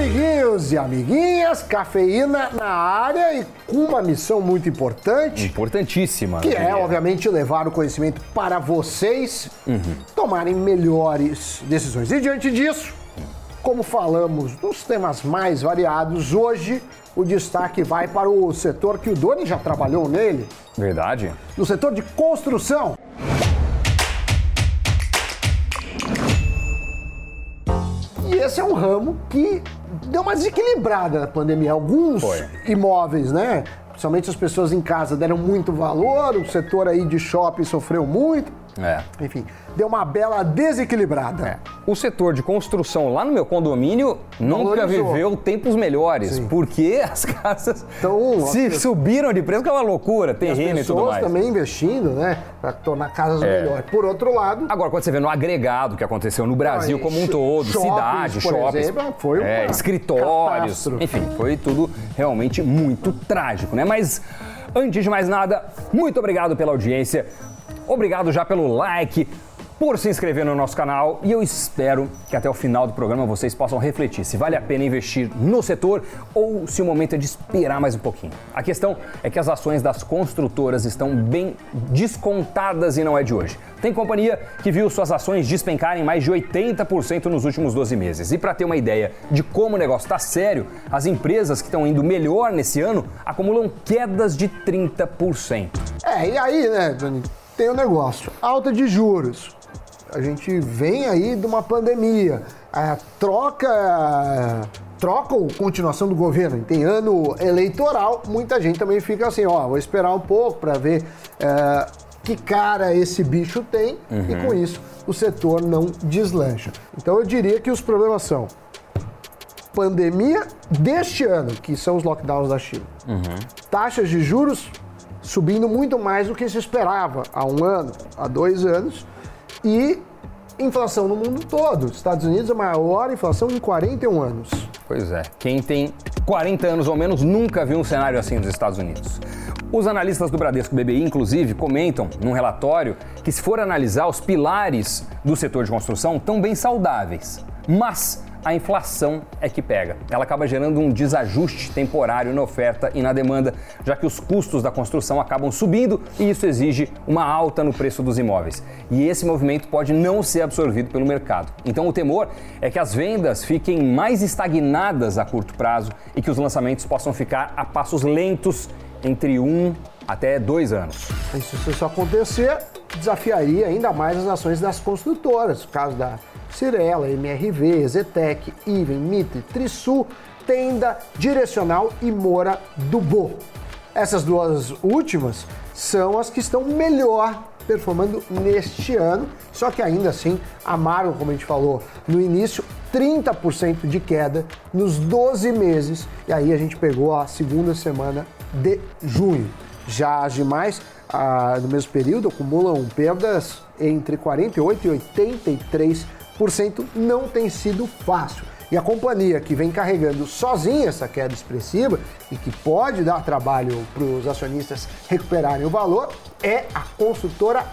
amiguinhos e amiguinhas, cafeína na área e com uma missão muito importante. Importantíssima. Que é, obviamente, levar o conhecimento para vocês uhum. tomarem melhores decisões. E diante disso, como falamos dos temas mais variados, hoje o destaque vai para o setor que o Doni já trabalhou nele. Verdade. No setor de construção. E esse é um ramo que deu uma desequilibrada na pandemia. Alguns Foi. imóveis, né? Principalmente as pessoas em casa deram muito valor, o setor aí de shopping sofreu muito. É. Enfim, deu uma bela desequilibrada. É. O setor de construção lá no meu condomínio nunca viveu tempos melhores, Sim. porque as casas então, se subiram de preço, que é uma loucura, terreno e, e tudo mais. também investindo, né, para tornar casas é. melhores. Por outro lado... Agora, quando você vê no agregado que aconteceu no Brasil como um todo, shoppings, cidade, shoppings, exemplo, foi é, escritórios, catástrofe. enfim, foi tudo realmente muito trágico, né? Mas... Antes de mais nada, muito obrigado pela audiência. Obrigado já pelo like, por se inscrever no nosso canal e eu espero que até o final do programa vocês possam refletir se vale a pena investir no setor ou se o momento é de esperar mais um pouquinho. A questão é que as ações das construtoras estão bem descontadas e não é de hoje. Tem companhia que viu suas ações despencarem mais de 80% nos últimos 12 meses. E para ter uma ideia de como o negócio está sério, as empresas que estão indo melhor nesse ano acumulam quedas de 30%. É, e aí, né, Johnny? Tem o um negócio. Alta de juros. A gente vem aí de uma pandemia. A troca troca ou continuação do governo. Tem ano eleitoral, muita gente também fica assim, ó, vou esperar um pouco para ver é, que cara esse bicho tem uhum. e com isso o setor não deslancha. Então eu diria que os problemas são pandemia deste ano, que são os lockdowns da China, uhum. taxas de juros subindo muito mais do que se esperava há um ano, há dois anos, e inflação no mundo todo. Estados Unidos é a maior inflação em 41 anos. Pois é, quem tem 40 anos ou menos nunca viu um cenário assim nos Estados Unidos. Os analistas do Bradesco BBI, inclusive, comentam num relatório que, se for analisar, os pilares do setor de construção estão bem saudáveis. Mas a inflação é que pega. Ela acaba gerando um desajuste temporário na oferta e na demanda, já que os custos da construção acabam subindo e isso exige uma alta no preço dos imóveis. E esse movimento pode não ser absorvido pelo mercado. Então o temor é que as vendas fiquem mais estagnadas a curto prazo e que os lançamentos possam ficar a passos lentos entre um até dois anos. Se isso acontecer, desafiaria ainda mais as ações das construtoras, no caso da Cirela, MRV, Zetec, Iven, Mitre, Trisul, Tenda, Direcional e Moura do Bo. Essas duas últimas são as que estão melhor performando neste ano, só que ainda assim amaram, como a gente falou no início, 30% de queda nos 12 meses, e aí a gente pegou a segunda semana de junho. Já as demais, ah, no mesmo período, acumulam perdas entre 48% e 83% não tem sido fácil. E a companhia que vem carregando sozinha essa queda expressiva e que pode dar trabalho para os acionistas recuperarem o valor é a construtora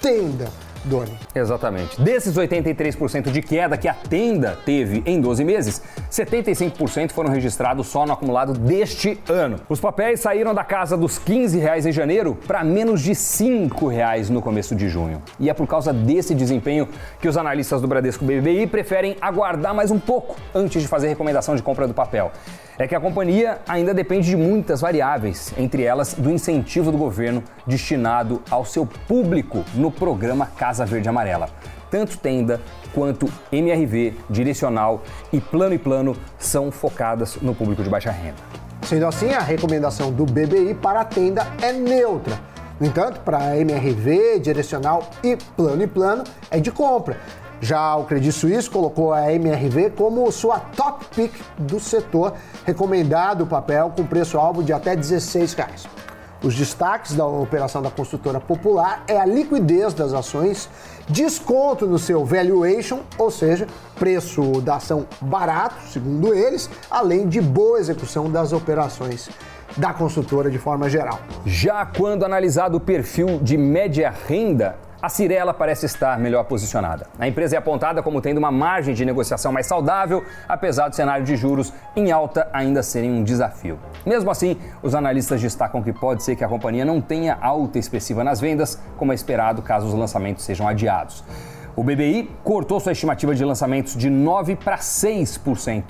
Tenda. Doni. Exatamente. Desses 83% de queda que a tenda teve em 12 meses, 75% foram registrados só no acumulado deste ano. Os papéis saíram da casa dos 15 reais em janeiro para menos de 5 reais no começo de junho. E é por causa desse desempenho que os analistas do Bradesco BBI preferem aguardar mais um pouco antes de fazer recomendação de compra do papel é que a companhia ainda depende de muitas variáveis, entre elas do incentivo do governo destinado ao seu público no programa Casa Verde Amarela. Tanto Tenda quanto MRV, Direcional e Plano e Plano são focadas no público de baixa renda. Sendo assim, a recomendação do BBI para a Tenda é neutra. No entanto, para MRV, Direcional e Plano e Plano é de compra. Já o Credit Suisse colocou a MRV como sua top pick do setor, recomendado o papel com preço-alvo de até 16 reais. Os destaques da operação da construtora popular é a liquidez das ações, desconto no seu valuation, ou seja, preço da ação barato, segundo eles, além de boa execução das operações da construtora de forma geral. Já quando analisado o perfil de média renda, a Cirela parece estar melhor posicionada. A empresa é apontada como tendo uma margem de negociação mais saudável, apesar do cenário de juros em alta ainda serem um desafio. Mesmo assim, os analistas destacam que pode ser que a companhia não tenha alta expressiva nas vendas, como é esperado caso os lançamentos sejam adiados. O BBI cortou sua estimativa de lançamentos de 9 para 6%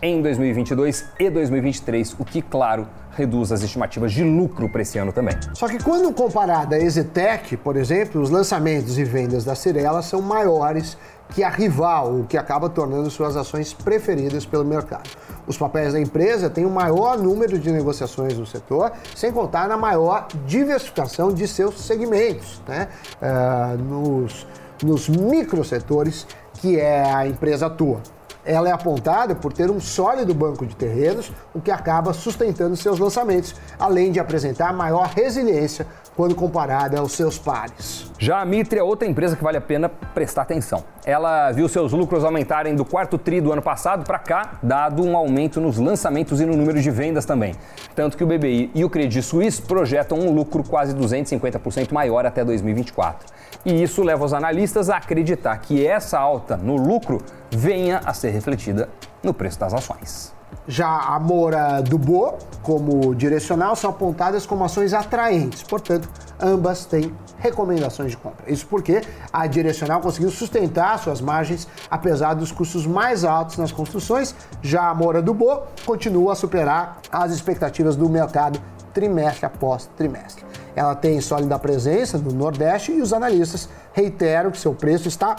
em 2022 e 2023, o que, claro, reduz as estimativas de lucro para esse ano também. Só que quando comparada a Exetec, por exemplo, os lançamentos e vendas da Cirela são maiores que a rival, o que acaba tornando suas ações preferidas pelo mercado. Os papéis da empresa têm o maior número de negociações no setor, sem contar na maior diversificação de seus segmentos, né? Uh, nos, nos microsetores que é a empresa atua ela é apontada por ter um sólido banco de terrenos, o que acaba sustentando seus lançamentos, além de apresentar maior resiliência quando comparada aos seus pares. Já a Mitre é outra empresa que vale a pena prestar atenção. Ela viu seus lucros aumentarem do quarto tri do ano passado para cá, dado um aumento nos lançamentos e no número de vendas também. Tanto que o BBI e o Credit Suisse projetam um lucro quase 250% maior até 2024. E isso leva os analistas a acreditar que essa alta no lucro venha a ser refletida no preço das ações. Já a Moura do Bo, como direcional, são apontadas como ações atraentes, portanto, ambas têm recomendações de compra. Isso porque a direcional conseguiu sustentar suas margens apesar dos custos mais altos nas construções, já a Moura do Bo continua a superar as expectativas do mercado trimestre após trimestre. Ela tem sólida presença no Nordeste e os analistas reiteram que seu preço está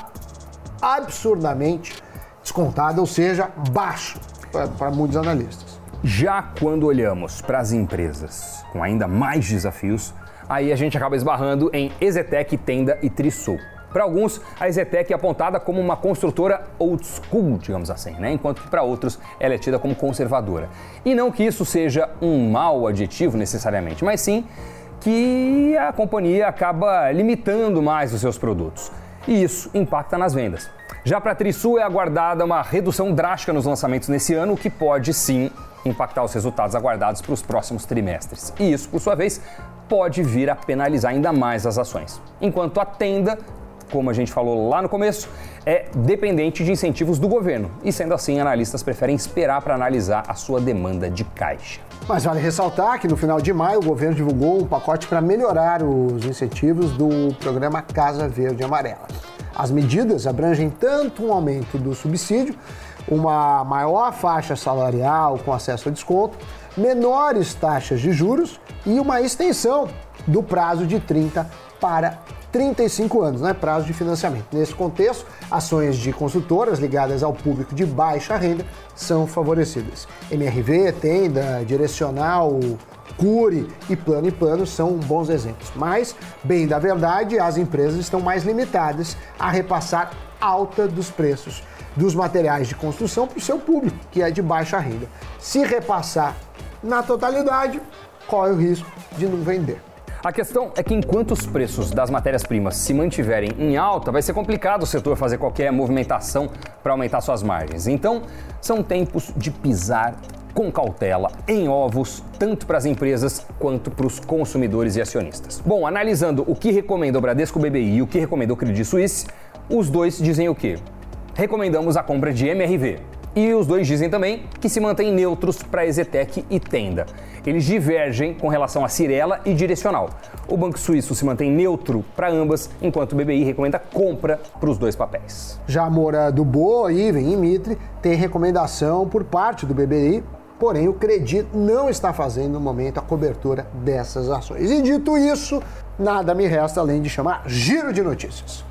absurdamente descontado, ou seja, baixo para muitos analistas. Já quando olhamos para as empresas com ainda mais desafios, aí a gente acaba esbarrando em Exetec, Tenda e Trisul. Para alguns, a Exetec é apontada como uma construtora old school, digamos assim, né? enquanto que para outros ela é tida como conservadora. E não que isso seja um mau adjetivo necessariamente, mas sim que a companhia acaba limitando mais os seus produtos. E isso impacta nas vendas. Já para a Trisul é aguardada uma redução drástica nos lançamentos nesse ano, o que pode sim impactar os resultados aguardados para os próximos trimestres. E isso, por sua vez, pode vir a penalizar ainda mais as ações. Enquanto a tenda, como a gente falou lá no começo, é dependente de incentivos do governo. E sendo assim, analistas preferem esperar para analisar a sua demanda de caixa. Mas vale ressaltar que no final de maio o governo divulgou um pacote para melhorar os incentivos do programa Casa Verde Amarela. As medidas abrangem tanto um aumento do subsídio, uma maior faixa salarial com acesso a desconto, menores taxas de juros e uma extensão do prazo de 30 para 35 anos, né, prazo de financiamento. Nesse contexto, ações de consultoras ligadas ao público de baixa renda são favorecidas. MRV, Tenda, Direcional, Cure e Plano e Plano são bons exemplos. Mas, bem da verdade, as empresas estão mais limitadas a repassar alta dos preços dos materiais de construção para o seu público, que é de baixa renda. Se repassar na totalidade, corre o risco de não vender. A questão é que enquanto os preços das matérias-primas se mantiverem em alta, vai ser complicado o setor fazer qualquer movimentação para aumentar suas margens. Então, são tempos de pisar com cautela em ovos, tanto para as empresas quanto para os consumidores e acionistas. Bom, analisando o que recomenda o Bradesco BBI e o que recomenda o Credit Suisse, os dois dizem o quê? Recomendamos a compra de MRV. E os dois dizem também que se mantêm neutros para Exetec e Tenda. Eles divergem com relação a Cirela e Direcional. O Banco Suíço se mantém neutro para ambas, enquanto o BBI recomenda compra para os dois papéis. Já a Moura do Boa, Iven e Mitre tem recomendação por parte do BBI porém o Credit não está fazendo no momento a cobertura dessas ações. E dito isso, nada me resta além de chamar Giro de Notícias.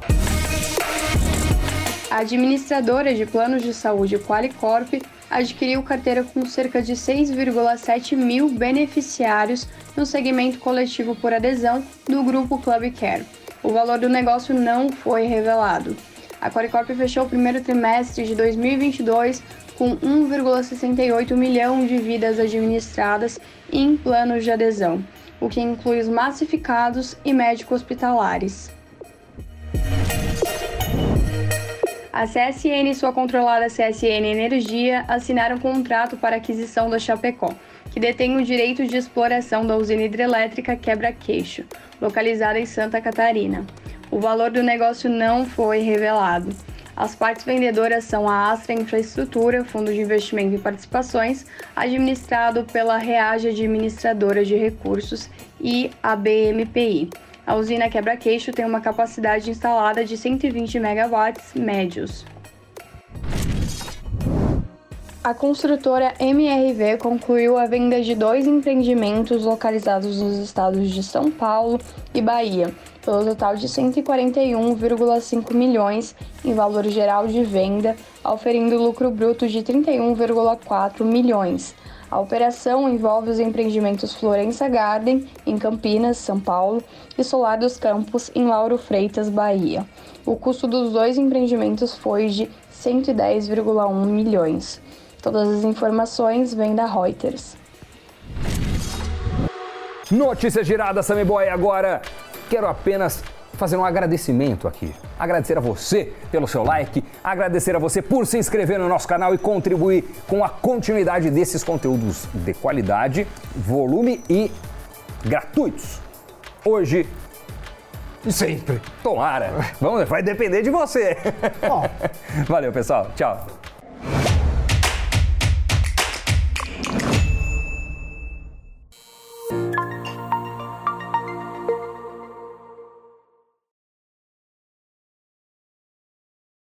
A administradora de planos de saúde Qualicorp adquiriu carteira com cerca de 6,7 mil beneficiários no segmento coletivo por adesão do grupo Club Care. O valor do negócio não foi revelado. A Qualicorp fechou o primeiro trimestre de 2022 com 1,68 milhão de vidas administradas em planos de adesão, o que inclui os massificados e médicos A CSN e sua controlada CSN Energia assinaram um contrato para aquisição da Chapecó, que detém o direito de exploração da usina hidrelétrica Quebra-Queixo, localizada em Santa Catarina. O valor do negócio não foi revelado. As partes vendedoras são a Astra Infraestrutura, fundo de investimento e participações, administrado pela Reage Administradora de Recursos e a BMPI. A usina Quebra-Queixo tem uma capacidade instalada de 120 megawatts médios. A construtora MRV concluiu a venda de dois empreendimentos localizados nos estados de São Paulo e Bahia, pelo total de 141,5 milhões em valor geral de venda, oferindo lucro bruto de 31,4 milhões. A operação envolve os empreendimentos Florença Garden, em Campinas, São Paulo, e Solar dos Campos, em Lauro Freitas, Bahia. O custo dos dois empreendimentos foi de 110,1 milhões. Todas as informações vêm da Reuters. Notícia girada, Sammy Boy. Agora quero apenas fazer um agradecimento aqui. Agradecer a você pelo seu like, agradecer a você por se inscrever no nosso canal e contribuir com a continuidade desses conteúdos de qualidade, volume e gratuitos. Hoje e sempre. Tomara. Vamos, vai depender de você. Valeu, pessoal. Tchau.